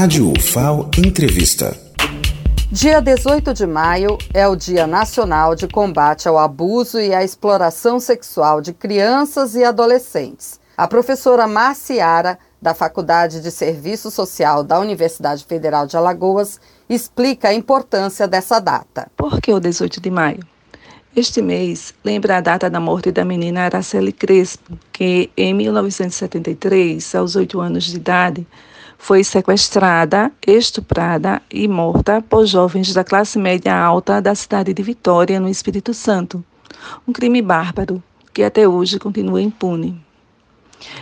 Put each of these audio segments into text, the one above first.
Rádio UFAO Entrevista. Dia 18 de maio é o Dia Nacional de Combate ao Abuso e à Exploração Sexual de Crianças e Adolescentes. A professora Marciara, da Faculdade de Serviço Social da Universidade Federal de Alagoas, explica a importância dessa data. Por que o 18 de maio? Este mês lembra a data da morte da menina Araceli Crespo, que em 1973, aos oito anos de idade, foi sequestrada, estuprada e morta por jovens da classe média alta da cidade de Vitória, no Espírito Santo. Um crime bárbaro que até hoje continua impune.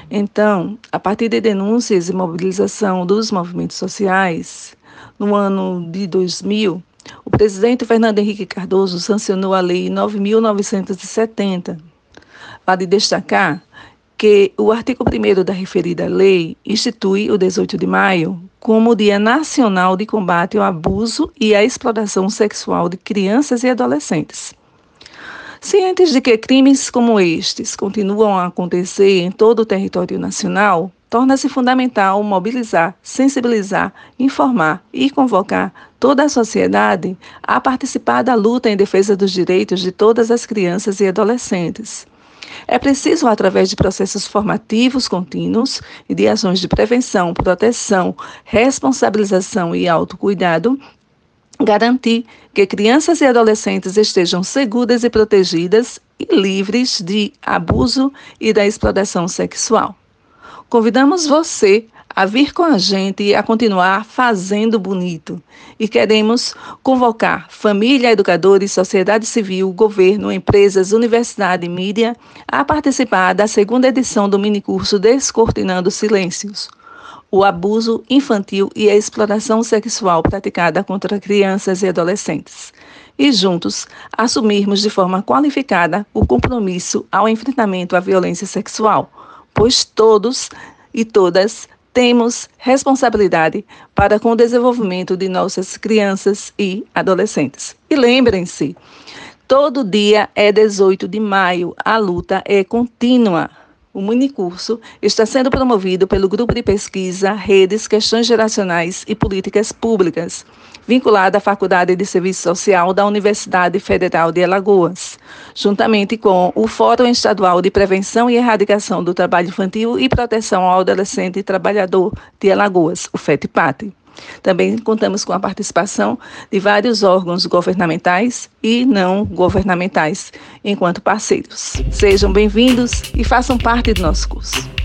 Então, a partir de denúncias e mobilização dos movimentos sociais, no ano de 2000, o presidente Fernando Henrique Cardoso sancionou a Lei 9.970. Vale destacar que o artigo 1 da referida lei institui o 18 de maio como o Dia Nacional de Combate ao Abuso e à Exploração Sexual de Crianças e Adolescentes. Cientes de que crimes como estes continuam a acontecer em todo o território nacional, torna-se fundamental mobilizar, sensibilizar, informar e convocar toda a sociedade a participar da luta em defesa dos direitos de todas as crianças e adolescentes. É preciso, através de processos formativos contínuos e de ações de prevenção, proteção, responsabilização e autocuidado, garantir que crianças e adolescentes estejam seguras e protegidas e livres de abuso e da exploração sexual. Convidamos você a vir com a gente e a continuar fazendo bonito. E queremos convocar família, educadores, sociedade civil, governo, empresas, universidade e mídia a participar da segunda edição do minicurso Descortinando Silêncios. O abuso infantil e a exploração sexual praticada contra crianças e adolescentes. E juntos assumirmos de forma qualificada o compromisso ao enfrentamento à violência sexual pois todos e todas temos responsabilidade para com o desenvolvimento de nossas crianças e adolescentes. E lembrem-se, todo dia é 18 de maio, a luta é contínua. O minicurso está sendo promovido pelo Grupo de Pesquisa Redes, Questões Geracionais e Políticas Públicas, vinculada à Faculdade de Serviço Social da Universidade Federal de Alagoas, juntamente com o Fórum Estadual de Prevenção e Erradicação do Trabalho Infantil e Proteção ao Adolescente e Trabalhador de Alagoas, o FETPAT. Também contamos com a participação de vários órgãos governamentais e não governamentais enquanto parceiros. Sejam bem-vindos e façam parte do nosso curso.